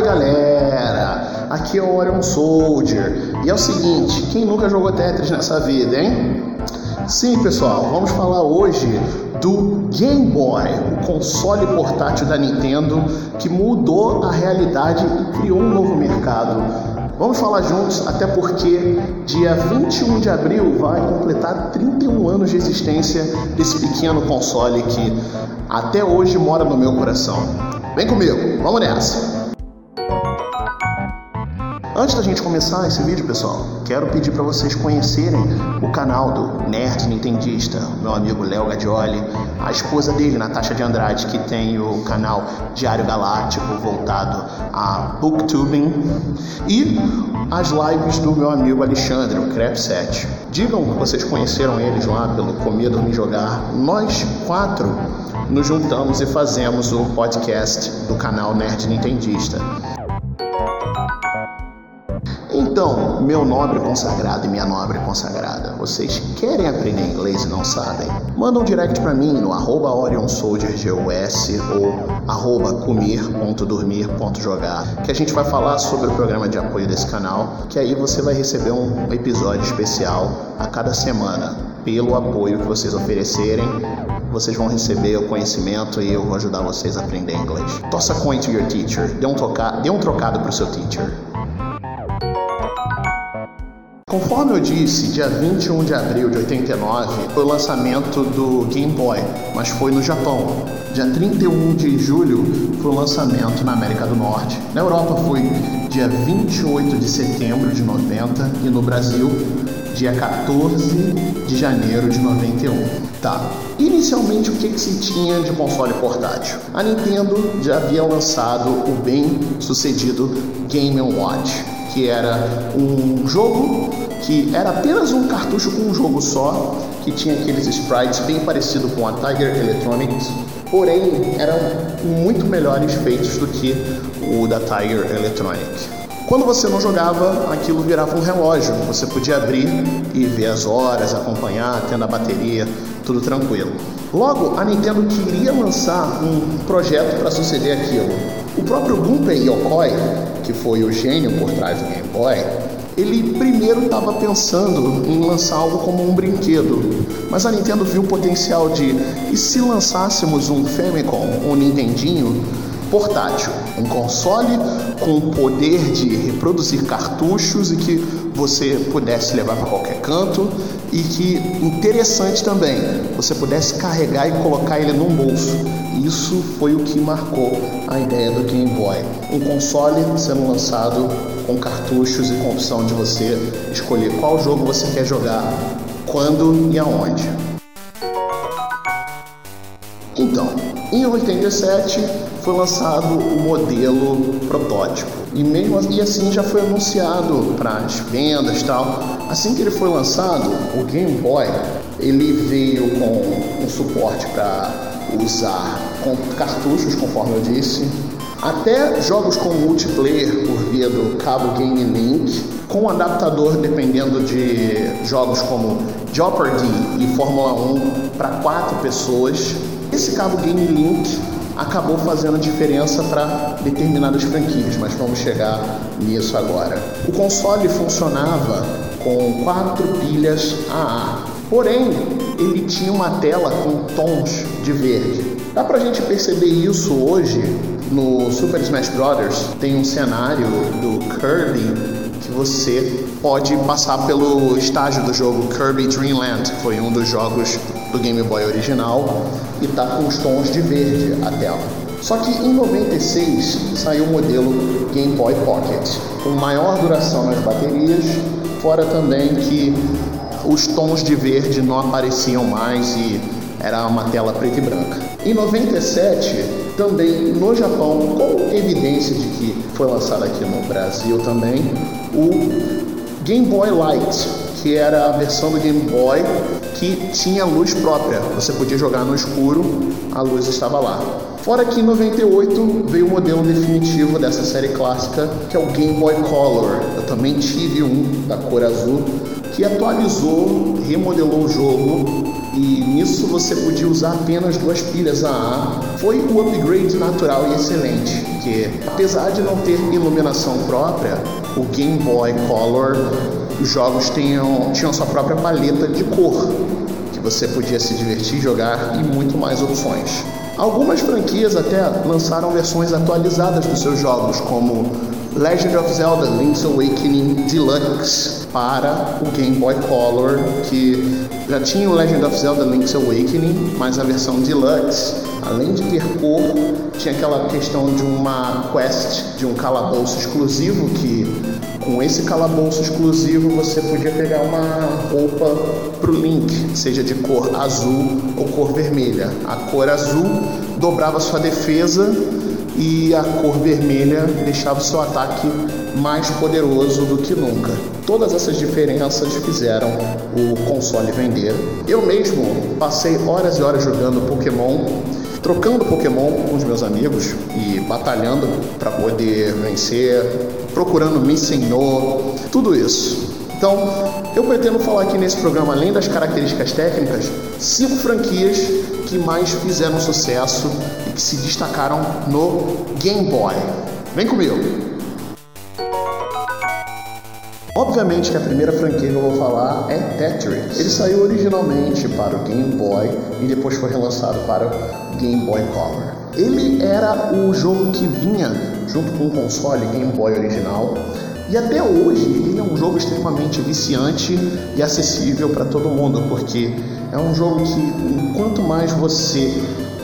aí galera, aqui é o Orion Soldier e é o seguinte: quem nunca jogou Tetris nessa vida, hein? Sim, pessoal, vamos falar hoje do Game Boy, o console portátil da Nintendo que mudou a realidade e criou um novo mercado. Vamos falar juntos, até porque dia 21 de abril vai completar 31 anos de existência desse pequeno console que até hoje mora no meu coração. Vem comigo, vamos nessa! Antes da gente começar esse vídeo, pessoal, quero pedir para vocês conhecerem o canal do Nerd Nintendista, meu amigo Léo Gadioli, a esposa dele, Natasha de Andrade, que tem o canal Diário Galáctico voltado a booktubing, e as lives do meu amigo Alexandre, o Crep7. Digam que vocês conheceram eles lá pelo Comer, Dormir, Jogar. Nós quatro nos juntamos e fazemos o podcast do canal Nerd Nintendista. Então, meu nobre consagrado e minha nobre consagrada, vocês querem aprender inglês e não sabem? Manda um direct para mim no arroba OrionSoldierGUS ou arroba comer.dormir.jogar que a gente vai falar sobre o programa de apoio desse canal, que aí você vai receber um episódio especial a cada semana. Pelo apoio que vocês oferecerem, vocês vão receber o conhecimento e eu vou ajudar vocês a aprender inglês. Tossa coin to your teacher. Dê um, toca... Dê um trocado pro seu teacher. Conforme eu disse, dia 21 de abril de 89 foi o lançamento do Game Boy, mas foi no Japão. Dia 31 de julho foi o lançamento na América do Norte. Na Europa foi dia 28 de setembro de 90 e no Brasil dia 14 de janeiro de 91. Tá. Inicialmente o que, que se tinha de console portátil? A Nintendo já havia lançado o bem sucedido Game Watch que era um jogo que era apenas um cartucho com um jogo só, que tinha aqueles sprites bem parecido com a Tiger Electronics, porém eram muito melhores feitos do que o da Tiger Electronic. Quando você não jogava, aquilo virava um relógio. Você podia abrir e ver as horas, acompanhar, tendo a bateria, tudo tranquilo. Logo, a Nintendo queria lançar um projeto para suceder aquilo. O próprio Gunpei Yokoi, que foi o gênio por trás do Game Boy, ele primeiro estava pensando em lançar algo como um brinquedo, mas a Nintendo viu o potencial de e se lançássemos um Famicom, um Nintendinho portátil, um console com o poder de reproduzir cartuchos e que você pudesse levar para qualquer canto e que interessante também, você pudesse carregar e colocar ele num bolso. Isso foi o que marcou a ideia do Game Boy. Um console sendo lançado com cartuchos e com opção de você escolher qual jogo você quer jogar, quando e aonde. Então, em 87 foi lançado o modelo protótipo e mesmo assim, e assim já foi anunciado para as vendas tal. Assim que ele foi lançado, o Game Boy ele veio com um suporte para usar com cartuchos, conforme eu disse, até jogos com multiplayer por via do cabo Game Link, com adaptador dependendo de jogos como Jeopardy e Fórmula 1 para quatro pessoas. Esse cabo Game Link acabou fazendo diferença para determinadas franquias, mas vamos chegar nisso agora. O console funcionava com quatro pilhas AA, porém ele tinha uma tela com tons de verde. Dá pra gente perceber isso hoje no Super Smash Bros. Tem um cenário do Kirby que você pode passar pelo estágio do jogo Kirby Dream Land, que foi um dos jogos do Game Boy original, e tá com os tons de verde a tela. Só que em 96 saiu o modelo Game Boy Pocket, com maior duração nas baterias, fora também que os tons de verde não apareciam mais e era uma tela preta e branca. Em 97, também no Japão, com evidência de que foi lançado aqui no Brasil também, o Game Boy Light, que era a versão do Game Boy que tinha luz própria. Você podia jogar no escuro, a luz estava lá. Fora que em 98 veio o modelo definitivo dessa série clássica, que é o Game Boy Color. Eu também tive um da cor azul, que atualizou, remodelou o jogo e nisso você podia usar apenas duas pilhas AA. Foi o upgrade natural e excelente, que apesar de não ter iluminação própria, o Game Boy Color, os jogos tinham, tinham sua própria paleta de cor, que você podia se divertir, jogar e muito mais opções. Algumas franquias até lançaram versões atualizadas dos seus jogos, como Legend of Zelda Link's Awakening Deluxe para o Game Boy Color, que já tinha o Legend of Zelda Link's Awakening, mas a versão Deluxe, além de ter cor, tinha aquela questão de uma quest, de um calabouço exclusivo que com esse calabouço exclusivo você podia pegar uma roupa pro Link, seja de cor azul ou cor vermelha. A cor azul dobrava sua defesa e a cor vermelha deixava seu ataque mais poderoso do que nunca. Todas essas diferenças fizeram o console vender. Eu mesmo passei horas e horas jogando Pokémon, trocando Pokémon com os meus amigos e batalhando para poder vencer, procurando Missing No, tudo isso. Então, eu pretendo falar aqui nesse programa, além das características técnicas, cinco franquias que mais fizeram sucesso e que se destacaram no Game Boy. Vem comigo! Obviamente que a primeira franquia que eu vou falar é Tetris. Ele saiu originalmente para o Game Boy e depois foi relançado para o Game Boy Color. Ele era o jogo que vinha junto com o console Game Boy original e até hoje ele é um jogo extremamente viciante e acessível para todo mundo, porque é um jogo que quanto mais você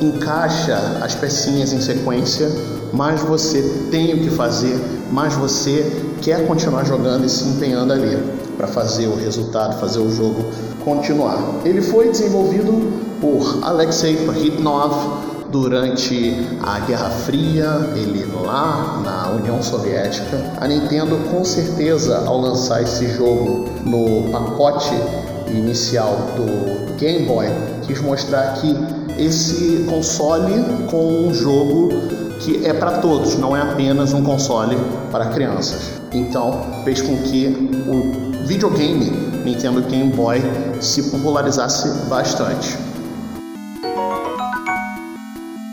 encaixa as pecinhas em sequência, mais você tem o que fazer, mais você quer continuar jogando e se empenhando ali para fazer o resultado, fazer o jogo continuar. Ele foi desenvolvido por Alexei Pahitnov, durante a Guerra Fria, ele lá na União Soviética. A Nintendo, com certeza, ao lançar esse jogo no pacote inicial do Game Boy, quis mostrar que esse console com um jogo que é para todos, não é apenas um console para crianças. Então, fez com que o videogame Nintendo Game Boy se popularizasse bastante.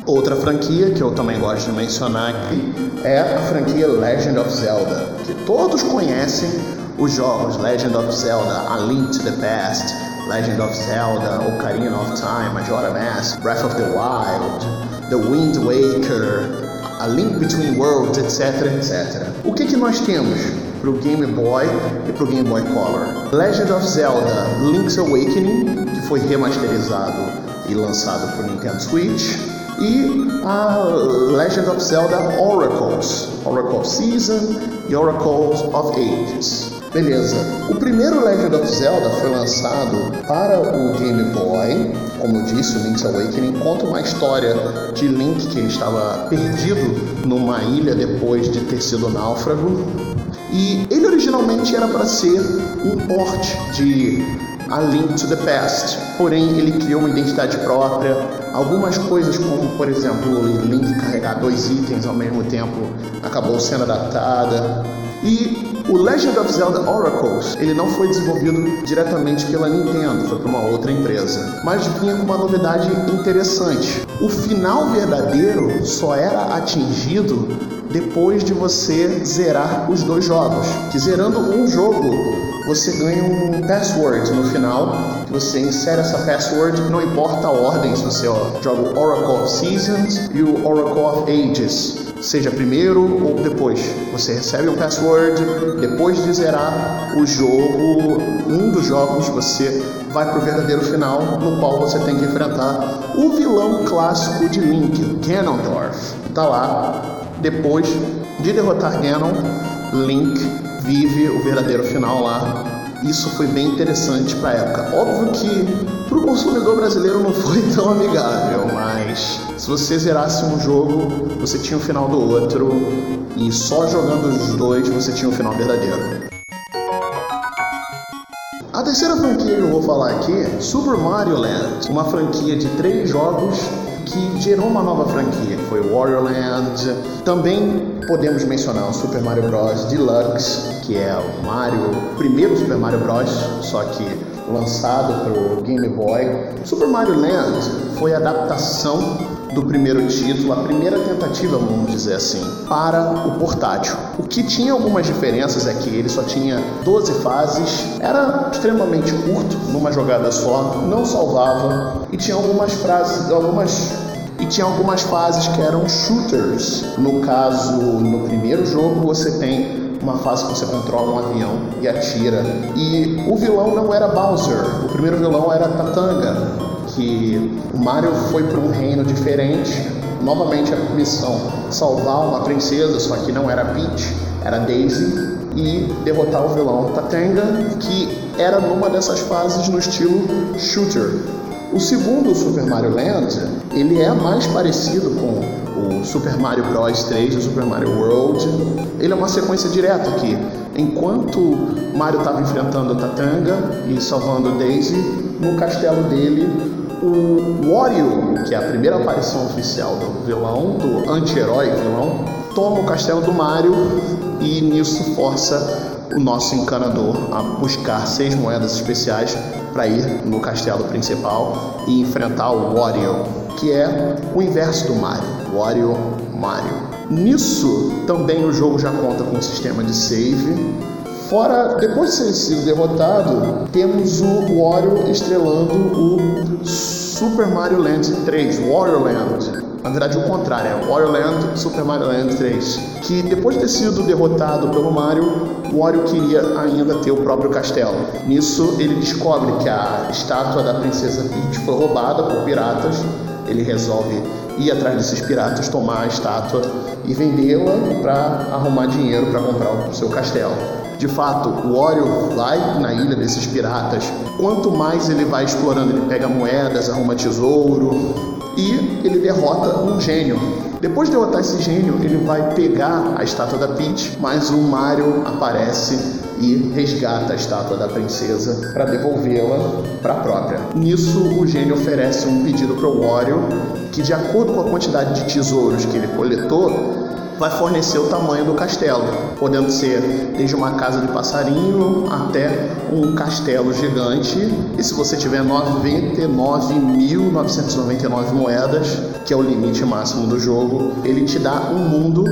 Outra franquia que eu também gosto de mencionar aqui é a franquia Legend of Zelda, que todos conhecem os jogos Legend of Zelda, A Link to the Past, Legend of Zelda, Ocarina of Time, Majora Mask, Breath of the Wild, The Wind Waker, A Link Between Worlds, etc, etc. O que, que nós temos para o Game Boy e para o Game Boy Color? Legend of Zelda Link's Awakening, que foi remasterizado e lançado para o Nintendo Switch, e a Legend of Zelda Oracles, Oracle Season e Oracles of Ages. Beleza. O primeiro Legend of Zelda foi lançado para o Game Boy, como eu disse, o Link's Awakening conta uma história de Link que estava perdido numa ilha depois de ter sido náufrago. E ele originalmente era para ser um port de A Link to the Past, porém ele criou uma identidade própria, Algumas coisas, como por exemplo o Link carregar dois itens ao mesmo tempo, acabou sendo adaptada. E o Legend of Zelda Oracles, ele não foi desenvolvido diretamente pela Nintendo, foi para uma outra empresa, mas vinha com uma novidade interessante. O final verdadeiro só era atingido depois de você zerar os dois jogos. Que zerando um jogo, você ganha um password no final, que você insere essa password, não importa a ordem, se você joga o Oracle of Seasons e o Oracle of Ages, seja primeiro ou depois. Você recebe um password, depois de zerar o jogo, um dos jogos, você vai para o verdadeiro final, no qual você tem que enfrentar o vilão clássico de Link, Ganondorf. Tá lá, depois de derrotar Ganon, Link vive o verdadeiro final lá. Isso foi bem interessante para a época. Óbvio que para o consumidor brasileiro não foi tão amigável, mas se você zerasse um jogo, você tinha o final do outro e só jogando os dois você tinha o final verdadeiro. A terceira franquia que eu vou falar aqui é Super Mario Land, uma franquia de três jogos que gerou uma nova franquia, que foi Wario Land. Também podemos mencionar o Super Mario Bros. Deluxe, que é o Mario, o primeiro Super Mario Bros. Só que lançado para o Game Boy. Super Mario Land foi a adaptação do primeiro título, a primeira tentativa, vamos dizer assim, para o portátil. O que tinha algumas diferenças é que ele só tinha 12 fases, era extremamente curto, numa jogada só, não salvava e tinha algumas frases, algumas e tinha algumas fases que eram shooters. No caso, no primeiro jogo você tem uma fase que você controla um avião e atira. E o vilão não era Bowser, o primeiro vilão era Tatanga, que o Mario foi para um reino diferente. Novamente a missão salvar uma princesa, só que não era Peach, era Daisy e derrotar o vilão Tatanga, que era numa dessas fases no estilo shooter. O segundo Super Mario Land, ele é mais parecido com o Super Mario Bros 3 e o Super Mario World. Ele é uma sequência direta aqui. Enquanto Mario estava enfrentando a Tatanga e salvando Daisy, no castelo dele, o Wario, que é a primeira aparição oficial do vilão, do anti-herói vilão, toma o castelo do Mario e nisso força o nosso encanador a buscar seis moedas especiais para ir no castelo principal e enfrentar o Wario, que é o inverso do Mario, Wario Mario. Nisso também o jogo já conta com um sistema de save. Fora, depois de ter sido derrotado, temos o Wario estrelando o Super Mario Land 3, Wario Land. Na verdade, o contrário, é Wario Land, Super Mario Land 3. Que depois de ter sido derrotado pelo Mario, Wario queria ainda ter o próprio castelo. Nisso, ele descobre que a estátua da princesa Peach foi roubada por piratas. Ele resolve ir atrás desses piratas, tomar a estátua e vendê-la para arrumar dinheiro para comprar o seu castelo. De fato, o Wario vai na ilha desses piratas. Quanto mais ele vai explorando, ele pega moedas, arruma tesouro e ele derrota um gênio depois de derrotar esse gênio, ele vai pegar a estátua da Peach, mas o Mario aparece e resgata a estátua da princesa para devolvê-la para a própria. Nisso, o gênio oferece um pedido para o Wario que, de acordo com a quantidade de tesouros que ele coletou, vai fornecer o tamanho do castelo, podendo ser desde uma casa de passarinho até um castelo gigante. E se você tiver 99.999 moedas, que é o limite máximo do jogo, ele te dá um mundo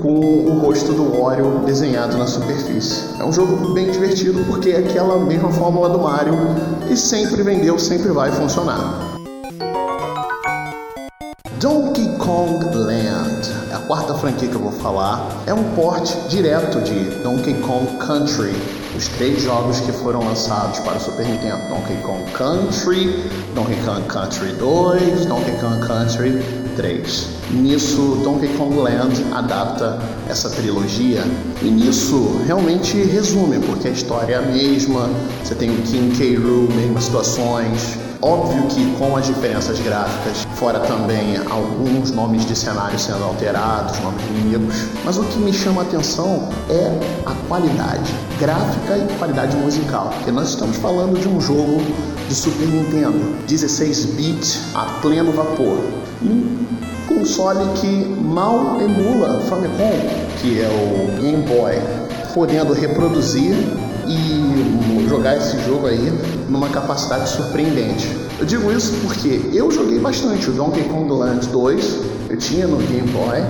com o rosto do Wario desenhado na superfície. É um jogo bem divertido porque é aquela mesma fórmula do Mario e sempre vendeu, sempre vai funcionar. Donkey Kong Land, quarta franquia que eu vou falar, é um port direto de Donkey Kong Country, os três jogos que foram lançados para o Super Nintendo: Donkey Kong Country, Donkey Kong Country 2, Donkey Kong Country 3. Nisso, Donkey Kong Land adapta essa trilogia e nisso realmente resume, porque a história é a mesma, você tem o King K. Rool, mesmas situações, Óbvio que com as diferenças gráficas, fora também alguns nomes de cenário sendo alterados, nomes de inimigos, mas o que me chama a atenção é a qualidade gráfica e qualidade musical, porque nós estamos falando de um jogo de Super Nintendo, 16-bit a pleno vapor. Um console que mal emula Famicom, que é o Game Boy, podendo reproduzir e jogar esse jogo aí numa capacidade surpreendente. Eu digo isso porque eu joguei bastante o Donkey Kong Land 2, eu tinha no Game Boy,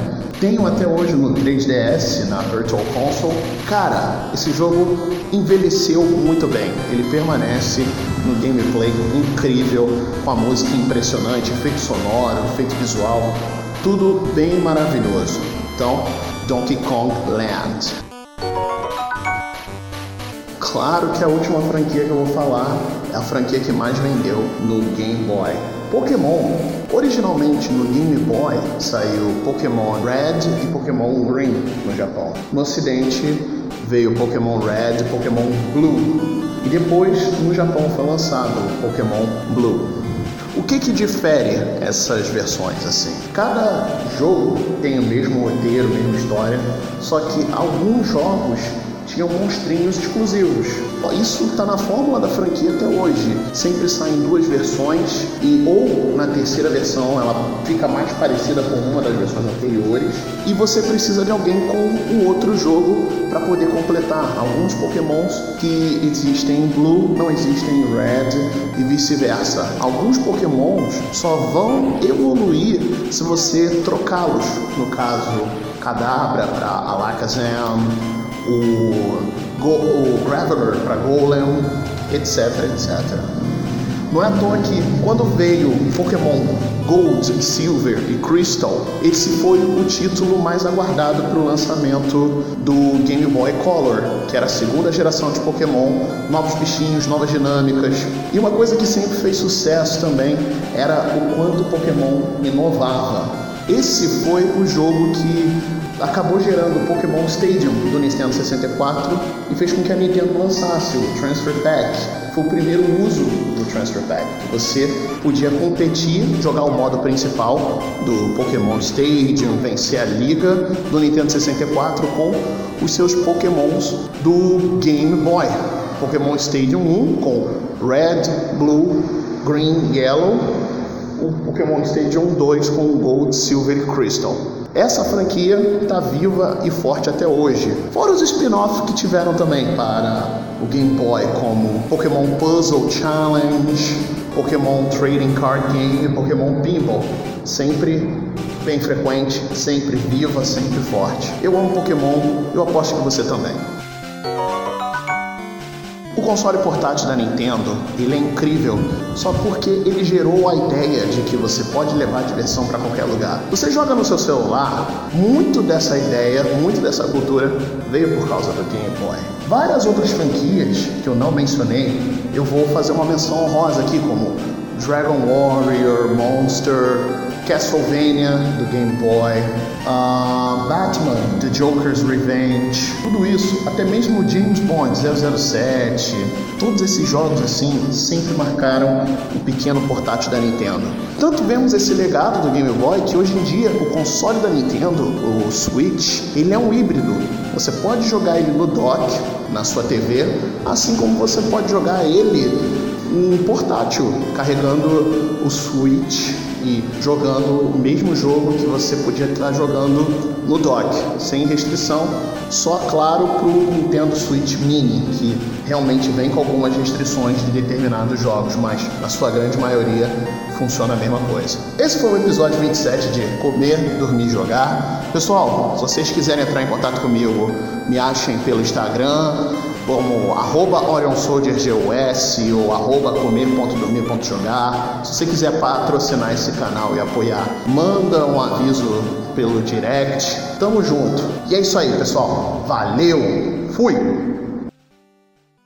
tenho até hoje no 3DS, na Virtual Console. Cara, esse jogo envelheceu muito bem. Ele permanece no gameplay incrível, com a música impressionante, efeito sonoro, efeito visual, tudo bem maravilhoso. Então, Donkey Kong Land. Claro que a última franquia que eu vou falar é a franquia que mais vendeu no Game Boy. Pokémon. Originalmente no Game Boy saiu Pokémon Red e Pokémon Green no Japão. No Ocidente veio Pokémon Red e Pokémon Blue. E depois no Japão foi lançado Pokémon Blue. O que que difere essas versões assim? Cada jogo tem o mesmo roteiro, mesma história, só que alguns jogos tinham monstrinhos exclusivos. Isso está na fórmula da franquia até hoje. Sempre saem duas versões e ou na terceira versão ela fica mais parecida com uma das versões anteriores e você precisa de alguém com um outro jogo para poder completar. Alguns Pokémons que existem em Blue não existem em Red e vice-versa. Alguns Pokémons só vão evoluir se você trocá-los. No caso, Kadabra para Alakazam, o, Go, o Graveler para Golem, etc, etc. Não é à toa que quando veio Pokémon Gold, Silver e Crystal, esse foi o título mais aguardado para o lançamento do Game Boy Color, que era a segunda geração de Pokémon, novos bichinhos, novas dinâmicas. E uma coisa que sempre fez sucesso também era o quanto Pokémon inovava. Esse foi o jogo que acabou gerando o Pokémon Stadium do Nintendo 64 e fez com que a Nintendo lançasse o Transfer Pack. Foi o primeiro uso do Transfer Pack, você podia competir, jogar o modo principal do Pokémon Stadium, vencer a liga do Nintendo 64 com os seus Pokémons do Game Boy. Pokémon Stadium 1 com Red, Blue, Green, Yellow, o Pokémon Stadium 2 com Gold, Silver e Crystal. Essa franquia está viva e forte até hoje. Fora os spin-offs que tiveram também para o Game Boy, como Pokémon Puzzle Challenge, Pokémon Trading Card Game, Pokémon Pinball. Sempre bem frequente, sempre viva, sempre forte. Eu amo Pokémon, eu aposto que você também console portátil da Nintendo, ele é incrível só porque ele gerou a ideia de que você pode levar a diversão para qualquer lugar. Você joga no seu celular, muito dessa ideia, muito dessa cultura veio por causa do Game Boy. Várias outras franquias que eu não mencionei, eu vou fazer uma menção honrosa aqui como Dragon Warrior, Monster, Castlevania do Game Boy, uh, Batman, The Joker's Revenge, tudo isso, até mesmo James Bond 007, todos esses jogos assim sempre marcaram o pequeno portátil da Nintendo. Tanto vemos esse legado do Game Boy que hoje em dia o console da Nintendo, o Switch, ele é um híbrido. Você pode jogar ele no dock, na sua TV, assim como você pode jogar ele um portátil carregando o Switch e jogando o mesmo jogo que você podia estar jogando no dock, sem restrição, só claro para o Nintendo Switch Mini, que realmente vem com algumas restrições de determinados jogos, mas na sua grande maioria funciona a mesma coisa. Esse foi o episódio 27 de Comer, Dormir e Jogar. Pessoal, se vocês quiserem entrar em contato comigo, me achem pelo Instagram, como arroba OrionSoldierGUS ou arroba comer.dormir.jogar. Se você quiser patrocinar esse canal e apoiar, manda um aviso pelo direct. Tamo junto. E é isso aí, pessoal. Valeu! Fui!